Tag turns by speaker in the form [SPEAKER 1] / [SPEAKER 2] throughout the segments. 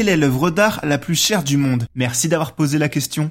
[SPEAKER 1] Quelle est l'œuvre d'art la plus chère du monde? Merci d'avoir posé la question.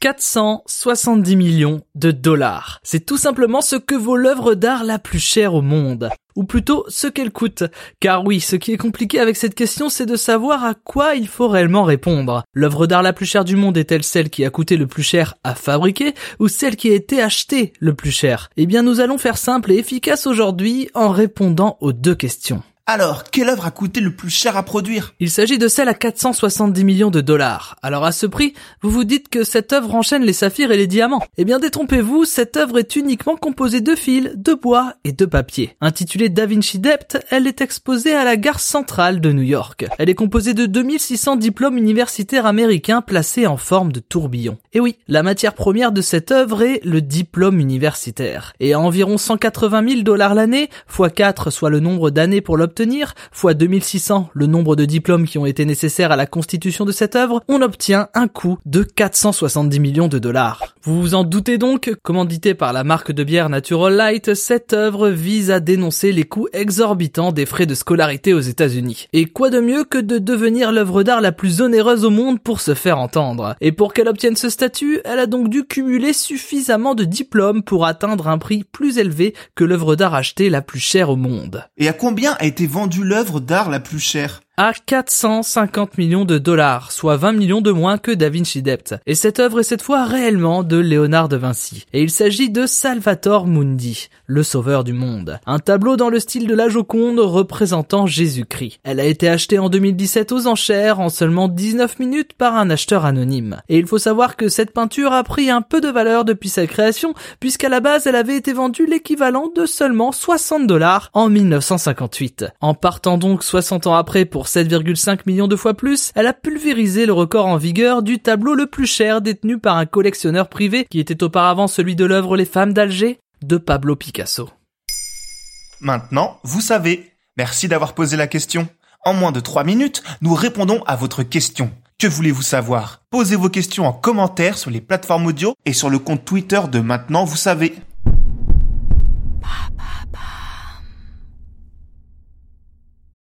[SPEAKER 2] 470 millions de dollars. C'est tout simplement ce que vaut l'œuvre d'art la plus chère au monde. Ou plutôt ce qu'elle coûte. Car oui, ce qui est compliqué avec cette question, c'est de savoir à quoi il faut réellement répondre. L'œuvre d'art la plus chère du monde est-elle celle qui a coûté le plus cher à fabriquer ou celle qui a été achetée le plus cher? Eh bien, nous allons faire simple et efficace aujourd'hui en répondant aux deux questions.
[SPEAKER 1] Alors, quelle œuvre a coûté le plus cher à produire?
[SPEAKER 2] Il s'agit de celle à 470 millions de dollars. Alors à ce prix, vous vous dites que cette œuvre enchaîne les saphirs et les diamants. Eh bien détrompez-vous, cette œuvre est uniquement composée de fils, de bois et de papier. Intitulée Da Vinci Dept, elle est exposée à la gare centrale de New York. Elle est composée de 2600 diplômes universitaires américains placés en forme de tourbillon. Et oui, la matière première de cette œuvre est le diplôme universitaire. Et à environ 180 000 dollars l'année, x 4 soit le nombre d'années pour l'obtenir, obtenir, fois 2600 le nombre de diplômes qui ont été nécessaires à la constitution de cette œuvre, on obtient un coût de 470 millions de dollars. Vous vous en doutez donc, commandité par la marque de bière Natural Light, cette œuvre vise à dénoncer les coûts exorbitants des frais de scolarité aux États-Unis. Et quoi de mieux que de devenir l'œuvre d'art la plus onéreuse au monde pour se faire entendre? Et pour qu'elle obtienne ce statut, elle a donc dû cumuler suffisamment de diplômes pour atteindre un prix plus élevé que l'œuvre d'art achetée la plus chère au monde.
[SPEAKER 1] Et à combien a été vendu l'œuvre d'art la plus chère
[SPEAKER 2] à 450 millions de dollars, soit 20 millions de moins que Da Vinci Dept. Et cette œuvre est cette fois réellement de Léonard de Vinci. Et il s'agit de Salvator Mundi, le sauveur du monde. Un tableau dans le style de la Joconde représentant Jésus-Christ. Elle a été achetée en 2017 aux enchères en seulement 19 minutes par un acheteur anonyme. Et il faut savoir que cette peinture a pris un peu de valeur depuis sa création, puisqu'à la base elle avait été vendue l'équivalent de seulement 60 dollars en 1958. En partant donc 60 ans après pour 7,5 millions de fois plus, elle a pulvérisé le record en vigueur du tableau le plus cher détenu par un collectionneur privé qui était auparavant celui de l'œuvre Les femmes d'Alger de Pablo Picasso.
[SPEAKER 1] Maintenant, vous savez. Merci d'avoir posé la question. En moins de 3 minutes, nous répondons à votre question. Que voulez-vous savoir? Posez vos questions en commentaire sur les plateformes audio et sur le compte Twitter de Maintenant, vous savez.